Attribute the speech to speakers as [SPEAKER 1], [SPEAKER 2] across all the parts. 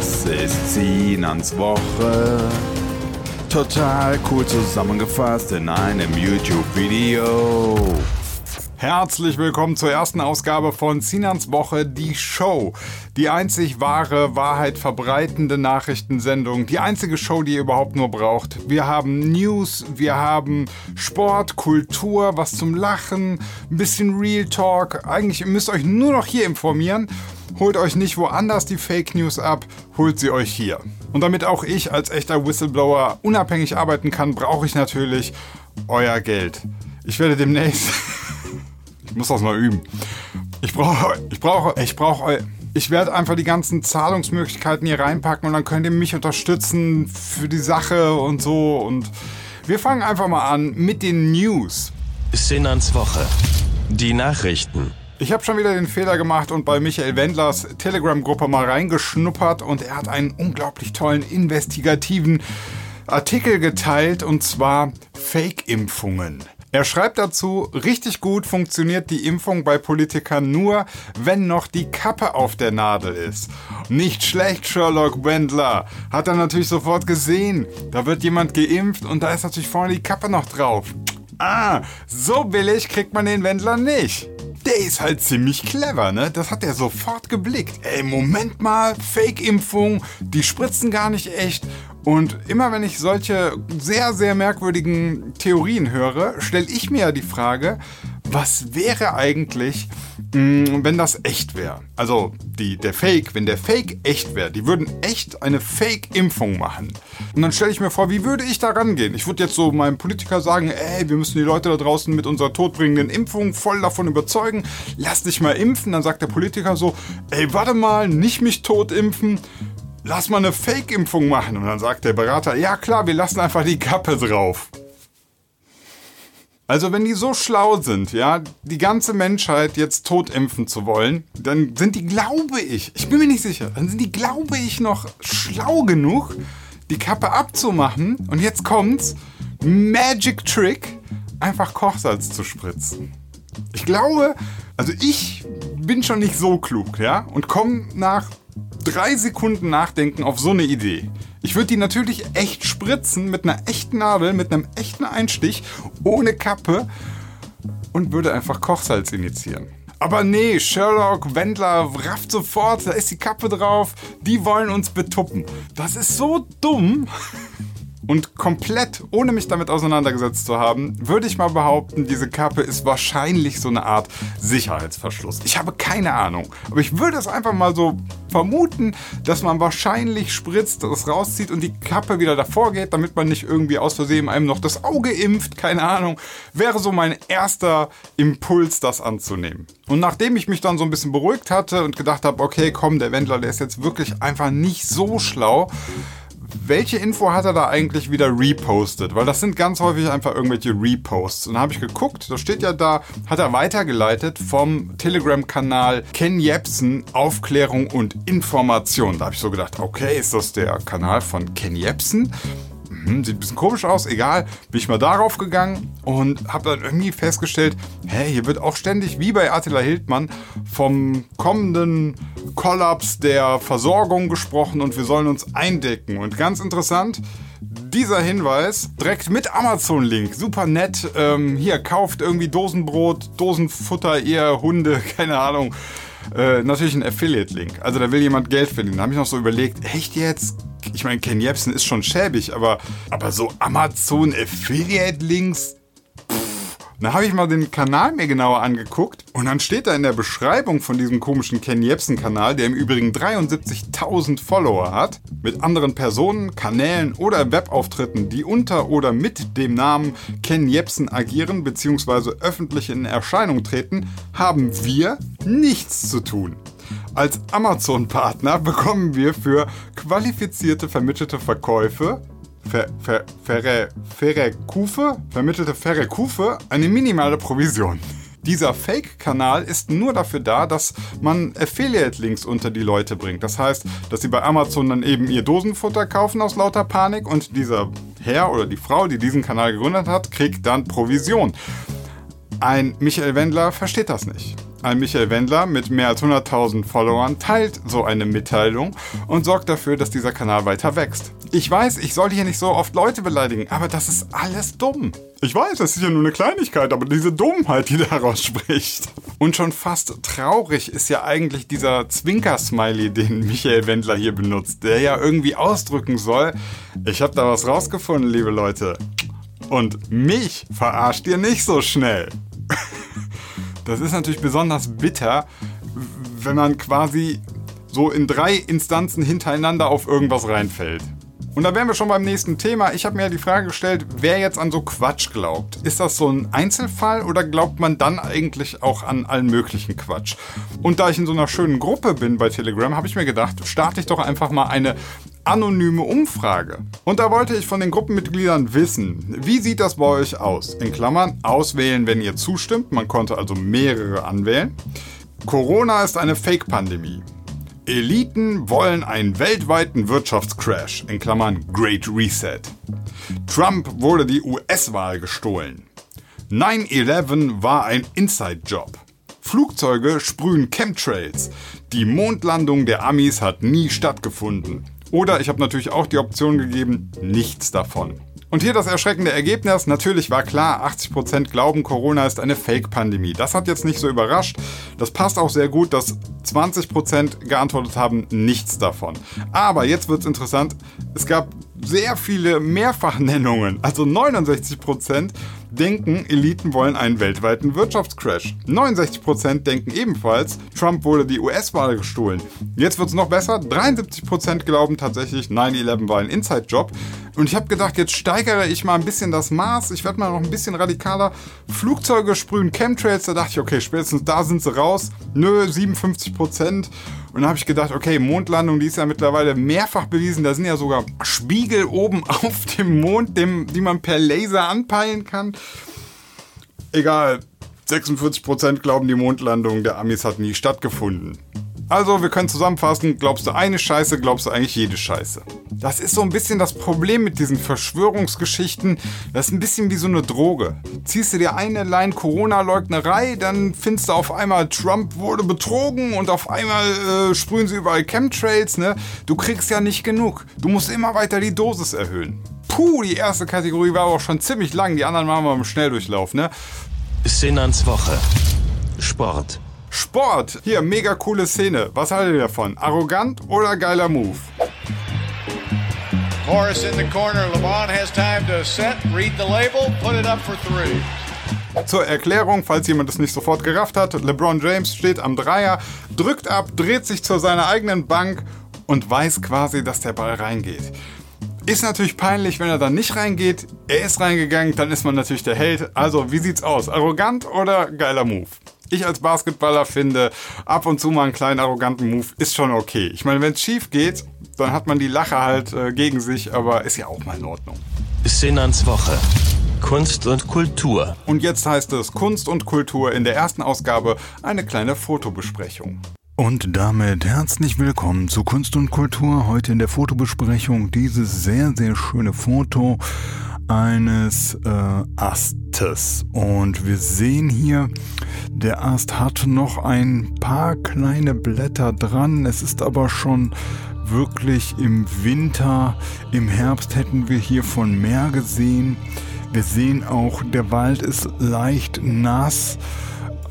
[SPEAKER 1] Das ist Sinans Woche. Total cool zusammengefasst in einem YouTube-Video. Herzlich willkommen zur ersten Ausgabe von Sinans Woche, die Show. Die einzig wahre, Wahrheit verbreitende Nachrichtensendung. Die einzige Show, die ihr überhaupt nur braucht. Wir haben News, wir haben Sport, Kultur, was zum Lachen, ein bisschen Real Talk. Eigentlich müsst ihr euch nur noch hier informieren. Holt euch nicht woanders die Fake News ab, holt sie euch hier. Und damit auch ich als echter Whistleblower unabhängig arbeiten kann, brauche ich natürlich euer Geld. Ich werde demnächst ich muss das mal üben. Ich brauche, ich brauche, ich brauche, ich werde einfach die ganzen Zahlungsmöglichkeiten hier reinpacken und dann könnt ihr mich unterstützen für die Sache und so. Und wir fangen einfach mal an mit den News.
[SPEAKER 2] Sinnans Woche. Die Nachrichten.
[SPEAKER 1] Ich habe schon wieder den Fehler gemacht und bei Michael Wendlers Telegram-Gruppe mal reingeschnuppert und er hat einen unglaublich tollen investigativen Artikel geteilt und zwar Fake-Impfungen. Er schreibt dazu, richtig gut funktioniert die Impfung bei Politikern nur, wenn noch die Kappe auf der Nadel ist. Nicht schlecht, Sherlock Wendler. Hat er natürlich sofort gesehen. Da wird jemand geimpft und da ist natürlich vorne die Kappe noch drauf. Ah, so billig kriegt man den Wendler nicht. Der ist halt ziemlich clever, ne? Das hat er sofort geblickt. Ey, Moment mal, Fake-Impfung, die spritzen gar nicht echt. Und immer wenn ich solche sehr, sehr merkwürdigen Theorien höre, stelle ich mir ja die Frage, was wäre eigentlich, mm, wenn das echt wäre? Also die, der Fake, wenn der Fake echt wäre, die würden echt eine Fake-Impfung machen. Und dann stelle ich mir vor, wie würde ich da rangehen? Ich würde jetzt so meinem Politiker sagen, ey, wir müssen die Leute da draußen mit unserer todbringenden Impfung voll davon überzeugen, lass dich mal impfen. Dann sagt der Politiker so, ey, warte mal, nicht mich tot impfen lass mal eine Fake-Impfung machen. Und dann sagt der Berater, ja klar, wir lassen einfach die Kappe drauf. Also wenn die so schlau sind, ja, die ganze Menschheit jetzt totimpfen zu wollen, dann sind die, glaube ich, ich bin mir nicht sicher, dann sind die, glaube ich, noch schlau genug, die Kappe abzumachen. Und jetzt kommt's, Magic Trick, einfach Kochsalz zu spritzen. Ich glaube, also ich bin schon nicht so klug, ja, und komme nach drei Sekunden nachdenken auf so eine Idee. Ich würde die natürlich echt spritzen mit einer echten Nadel, mit einem echten Einstich, ohne Kappe und würde einfach Kochsalz initiieren. Aber nee, Sherlock, Wendler rafft sofort, da ist die Kappe drauf, die wollen uns betuppen. Das ist so dumm. Und komplett, ohne mich damit auseinandergesetzt zu haben, würde ich mal behaupten, diese Kappe ist wahrscheinlich so eine Art Sicherheitsverschluss. Ich habe keine Ahnung. Aber ich würde es einfach mal so vermuten, dass man wahrscheinlich spritzt, das rauszieht und die Kappe wieder davor geht, damit man nicht irgendwie aus Versehen einem noch das Auge impft. Keine Ahnung. Wäre so mein erster Impuls, das anzunehmen. Und nachdem ich mich dann so ein bisschen beruhigt hatte und gedacht habe, okay, komm, der Wendler, der ist jetzt wirklich einfach nicht so schlau welche Info hat er da eigentlich wieder repostet? Weil das sind ganz häufig einfach irgendwelche Reposts. Und da habe ich geguckt, da steht ja da, hat er weitergeleitet vom Telegram-Kanal Ken Jebsen Aufklärung und Information. Da habe ich so gedacht, okay, ist das der Kanal von Ken Jebsen? Hm, sieht ein bisschen komisch aus, egal, bin ich mal darauf gegangen und habe dann irgendwie festgestellt, hey, hier wird auch ständig, wie bei Attila Hildmann, vom kommenden Kollaps der Versorgung gesprochen und wir sollen uns eindecken. Und ganz interessant, dieser Hinweis direkt mit Amazon-Link. Super nett. Ähm, hier, kauft irgendwie Dosenbrot, Dosenfutter, ihr Hunde, keine Ahnung. Äh, natürlich ein Affiliate-Link. Also da will jemand Geld verdienen. Da habe ich noch so überlegt, echt jetzt? Ich meine, Ken Jebsen ist schon schäbig, aber, aber so Amazon Affiliate-Links, da habe ich mal den Kanal mir genauer angeguckt und dann steht da in der Beschreibung von diesem komischen Ken Jebsen-Kanal, der im Übrigen 73.000 Follower hat, mit anderen Personen, Kanälen oder Webauftritten, die unter oder mit dem Namen Ken Jebsen agieren bzw. öffentlich in Erscheinung treten, haben wir nichts zu tun. Als Amazon-Partner bekommen wir für qualifizierte vermittelte Verkäufe Ver, ver, verre, Verrekufe, vermittelte Verrekufe, eine minimale Provision. Dieser Fake-Kanal ist nur dafür da, dass man Affiliate-Links unter die Leute bringt. Das heißt, dass sie bei Amazon dann eben ihr Dosenfutter kaufen aus lauter Panik und dieser Herr oder die Frau, die diesen Kanal gegründet hat, kriegt dann Provision. Ein Michael Wendler versteht das nicht. Ein Michael Wendler mit mehr als 100.000 Followern teilt so eine Mitteilung und sorgt dafür, dass dieser Kanal weiter wächst. Ich weiß, ich sollte hier nicht so oft Leute beleidigen, aber das ist alles dumm. Ich weiß, das ist ja nur eine Kleinigkeit, aber diese Dummheit, die daraus spricht. Und schon fast traurig ist ja eigentlich dieser Zwinker-Smiley, den Michael Wendler hier benutzt, der ja irgendwie ausdrücken soll, ich habe da was rausgefunden, liebe Leute. Und mich verarscht ihr nicht so schnell. Das ist natürlich besonders bitter, wenn man quasi so in drei Instanzen hintereinander auf irgendwas reinfällt. Und da wären wir schon beim nächsten Thema. Ich habe mir ja die Frage gestellt, wer jetzt an so Quatsch glaubt. Ist das so ein Einzelfall oder glaubt man dann eigentlich auch an allen möglichen Quatsch? Und da ich in so einer schönen Gruppe bin bei Telegram, habe ich mir gedacht, starte ich doch einfach mal eine anonyme Umfrage. Und da wollte ich von den Gruppenmitgliedern wissen, wie sieht das bei euch aus? In Klammern, auswählen, wenn ihr zustimmt. Man konnte also mehrere anwählen. Corona ist eine Fake-Pandemie. Eliten wollen einen weltweiten Wirtschaftscrash, in Klammern Great Reset. Trump wurde die US-Wahl gestohlen. 9-11 war ein Inside-Job. Flugzeuge sprühen Chemtrails. Die Mondlandung der Amis hat nie stattgefunden. Oder ich habe natürlich auch die Option gegeben, nichts davon. Und hier das erschreckende Ergebnis. Natürlich war klar, 80% glauben, Corona ist eine Fake-Pandemie. Das hat jetzt nicht so überrascht. Das passt auch sehr gut, dass 20% geantwortet haben, nichts davon. Aber jetzt wird es interessant. Es gab sehr viele Mehrfachnennungen. Also 69% denken, Eliten wollen einen weltweiten Wirtschaftscrash. 69% denken ebenfalls, Trump wurde die US-Wahl gestohlen. Jetzt wird es noch besser. 73% glauben tatsächlich, 9-11 war ein Inside-Job. Und ich habe gedacht, jetzt steigere ich mal ein bisschen das Maß. Ich werde mal noch ein bisschen radikaler. Flugzeuge sprühen Chemtrails. Da dachte ich, okay, spätestens da sind sie raus. Nö, 57 Prozent. Und dann habe ich gedacht, okay, Mondlandung, die ist ja mittlerweile mehrfach bewiesen. Da sind ja sogar Spiegel oben auf dem Mond, dem, die man per Laser anpeilen kann. Egal, 46% glauben, die Mondlandung der Amis hat nie stattgefunden. Also, wir können zusammenfassen, glaubst du eine Scheiße, glaubst du eigentlich jede Scheiße. Das ist so ein bisschen das Problem mit diesen Verschwörungsgeschichten. Das ist ein bisschen wie so eine Droge. Ziehst du dir eine Line Corona-Leugnerei, dann findest du auf einmal, Trump wurde betrogen und auf einmal äh, sprühen sie überall Chemtrails, ne? Du kriegst ja nicht genug. Du musst immer weiter die Dosis erhöhen. Puh, die erste Kategorie war aber auch schon ziemlich lang. Die anderen machen wir im Schnelldurchlauf, ne?
[SPEAKER 2] Sinnans Woche. Sport.
[SPEAKER 1] Sport. Hier, mega coole Szene. Was haltet ihr davon? Arrogant oder geiler Move?
[SPEAKER 3] Morris in the corner. LeBron has time to set, read the label, put it up for three.
[SPEAKER 1] Zur Erklärung, falls jemand es nicht sofort gerafft hat, LeBron James steht am Dreier, drückt ab, dreht sich zu seiner eigenen Bank und weiß quasi, dass der Ball reingeht. Ist natürlich peinlich, wenn er dann nicht reingeht. Er ist reingegangen, dann ist man natürlich der Held. Also, wie sieht's aus? Arrogant oder geiler Move? Ich als Basketballer finde, ab und zu mal einen kleinen arroganten Move ist schon okay. Ich meine, wenn es schief geht, dann hat man die Lache halt äh, gegen sich, aber ist ja auch mal in Ordnung.
[SPEAKER 2] Sinnans Woche. Kunst und Kultur.
[SPEAKER 1] Und jetzt heißt es Kunst und Kultur in der ersten Ausgabe eine kleine Fotobesprechung.
[SPEAKER 4] Und damit herzlich willkommen zu Kunst und Kultur. Heute in der Fotobesprechung dieses sehr, sehr schöne Foto eines äh, Astes. Und wir sehen hier, der Ast hat noch ein paar kleine Blätter dran. Es ist aber schon wirklich im Winter. Im Herbst hätten wir hier von mehr gesehen. Wir sehen auch, der Wald ist leicht nass.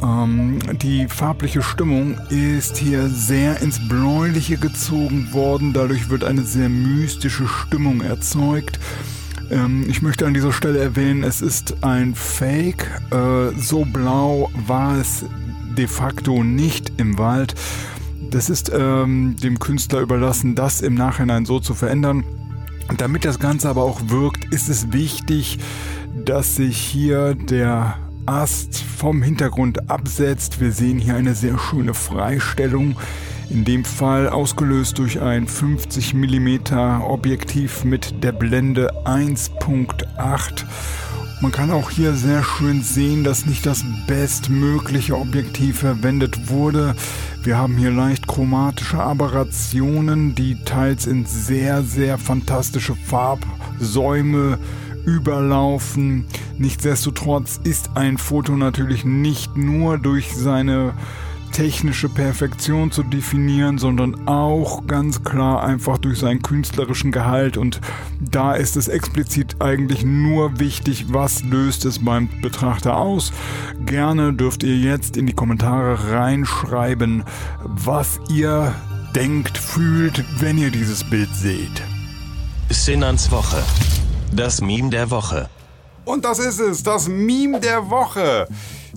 [SPEAKER 4] Ähm, die farbliche Stimmung ist hier sehr ins Bläuliche gezogen worden. Dadurch wird eine sehr mystische Stimmung erzeugt. Ähm, ich möchte an dieser Stelle erwähnen, es ist ein Fake. Äh, so blau war es de facto nicht im Wald. Das ist ähm, dem Künstler überlassen, das im Nachhinein so zu verändern. Damit das Ganze aber auch wirkt, ist es wichtig, dass sich hier der Ast vom Hintergrund absetzt. Wir sehen hier eine sehr schöne Freistellung. In dem Fall ausgelöst durch ein 50 mm Objektiv mit der Blende 1.8. Man kann auch hier sehr schön sehen, dass nicht das bestmögliche Objektiv verwendet wurde. Wir haben hier leicht chromatische Aberrationen, die teils in sehr, sehr fantastische Farbsäume überlaufen. Nichtsdestotrotz ist ein Foto natürlich nicht nur durch seine technische Perfektion zu definieren, sondern auch ganz klar einfach durch seinen künstlerischen Gehalt. Und da ist es explizit eigentlich nur wichtig, was löst es beim Betrachter aus. Gerne dürft ihr jetzt in die Kommentare reinschreiben, was ihr denkt, fühlt, wenn ihr dieses Bild seht.
[SPEAKER 2] Sinnans Woche. Das Meme der Woche.
[SPEAKER 1] Und das ist es, das Meme der Woche.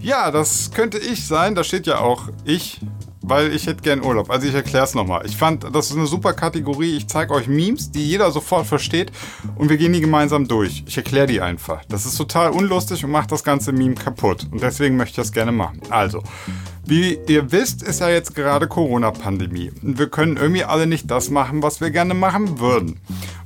[SPEAKER 1] Ja, das könnte ich sein. Da steht ja auch ich, weil ich hätte gern Urlaub. Also ich erkläre es nochmal. Ich fand, das ist eine super Kategorie. Ich zeige euch Memes, die jeder sofort versteht und wir gehen die gemeinsam durch. Ich erkläre die einfach. Das ist total unlustig und macht das ganze Meme kaputt. Und deswegen möchte ich das gerne machen. Also, wie ihr wisst, ist ja jetzt gerade Corona-Pandemie. Wir können irgendwie alle nicht das machen, was wir gerne machen würden.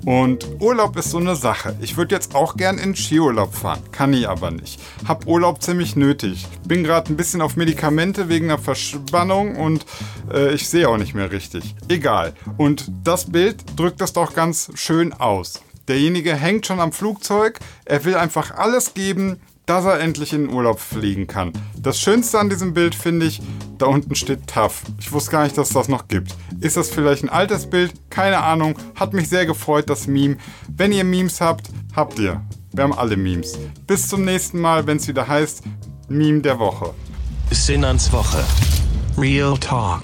[SPEAKER 1] Und Urlaub ist so eine Sache. Ich würde jetzt auch gern in Skiurlaub fahren, kann ich aber nicht. Hab Urlaub ziemlich nötig. Bin gerade ein bisschen auf Medikamente wegen einer Verspannung und äh, ich sehe auch nicht mehr richtig. Egal. Und das Bild drückt das doch ganz schön aus. Derjenige hängt schon am Flugzeug, er will einfach alles geben, dass er endlich in den Urlaub fliegen kann. Das Schönste an diesem Bild finde ich, da unten steht TAF. Ich wusste gar nicht, dass es das noch gibt. Ist das vielleicht ein altes Bild? Keine Ahnung. Hat mich sehr gefreut, das Meme. Wenn ihr Memes habt, habt ihr. Wir haben alle Memes. Bis zum nächsten Mal, wenn es wieder heißt Meme der Woche.
[SPEAKER 2] Sinnans Woche. Real Talk.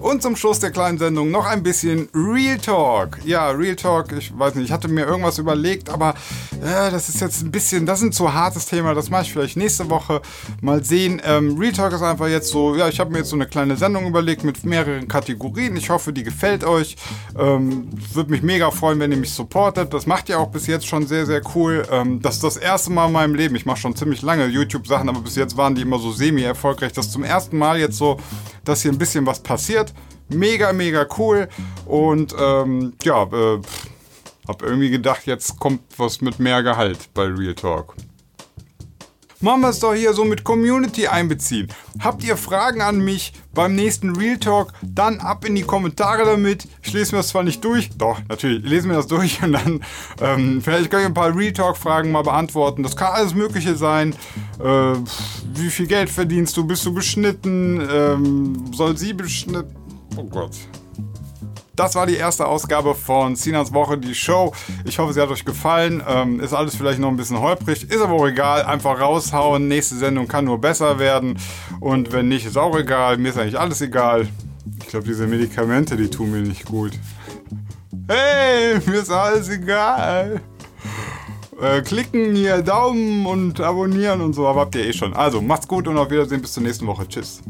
[SPEAKER 1] Und zum Schluss der kleinen Sendung noch ein bisschen Real Talk. Ja, Real Talk, ich weiß nicht, ich hatte mir irgendwas überlegt, aber äh, das ist jetzt ein bisschen, das ist ein zu hartes Thema, das mache ich vielleicht nächste Woche mal sehen. Ähm, Real Talk ist einfach jetzt so, ja, ich habe mir jetzt so eine kleine Sendung überlegt mit mehreren Kategorien. Ich hoffe, die gefällt euch. Ähm, Würde mich mega freuen, wenn ihr mich supportet. Das macht ihr auch bis jetzt schon sehr, sehr cool. Ähm, das ist das erste Mal in meinem Leben. Ich mache schon ziemlich lange YouTube-Sachen, aber bis jetzt waren die immer so semi-erfolgreich. Das zum ersten Mal jetzt so, dass hier ein bisschen was passiert. Mega, mega cool. Und ähm, ja, äh, hab irgendwie gedacht, jetzt kommt was mit mehr Gehalt bei Real Talk. Machen wir es doch hier so mit Community einbeziehen. Habt ihr Fragen an mich beim nächsten Real Talk? Dann ab in die Kommentare damit. Ich lese mir das zwar nicht durch, doch, natürlich, ich lese mir das durch und dann ähm, vielleicht kann ich ein paar Real Talk-Fragen mal beantworten. Das kann alles Mögliche sein. Äh, wie viel Geld verdienst du? Bist du beschnitten? Ähm, soll sie beschnitten? Oh Gott. Das war die erste Ausgabe von Sinas Woche, die Show. Ich hoffe, sie hat euch gefallen. Ähm, ist alles vielleicht noch ein bisschen holprig, ist aber auch egal. Einfach raushauen. Nächste Sendung kann nur besser werden. Und wenn nicht, ist auch egal. Mir ist eigentlich alles egal. Ich glaube, diese Medikamente, die tun mir nicht gut. Hey, mir ist alles egal. Äh, klicken hier, Daumen und abonnieren und so, aber habt ihr eh schon. Also, macht's gut und auf Wiedersehen bis zur nächsten Woche. Tschüss.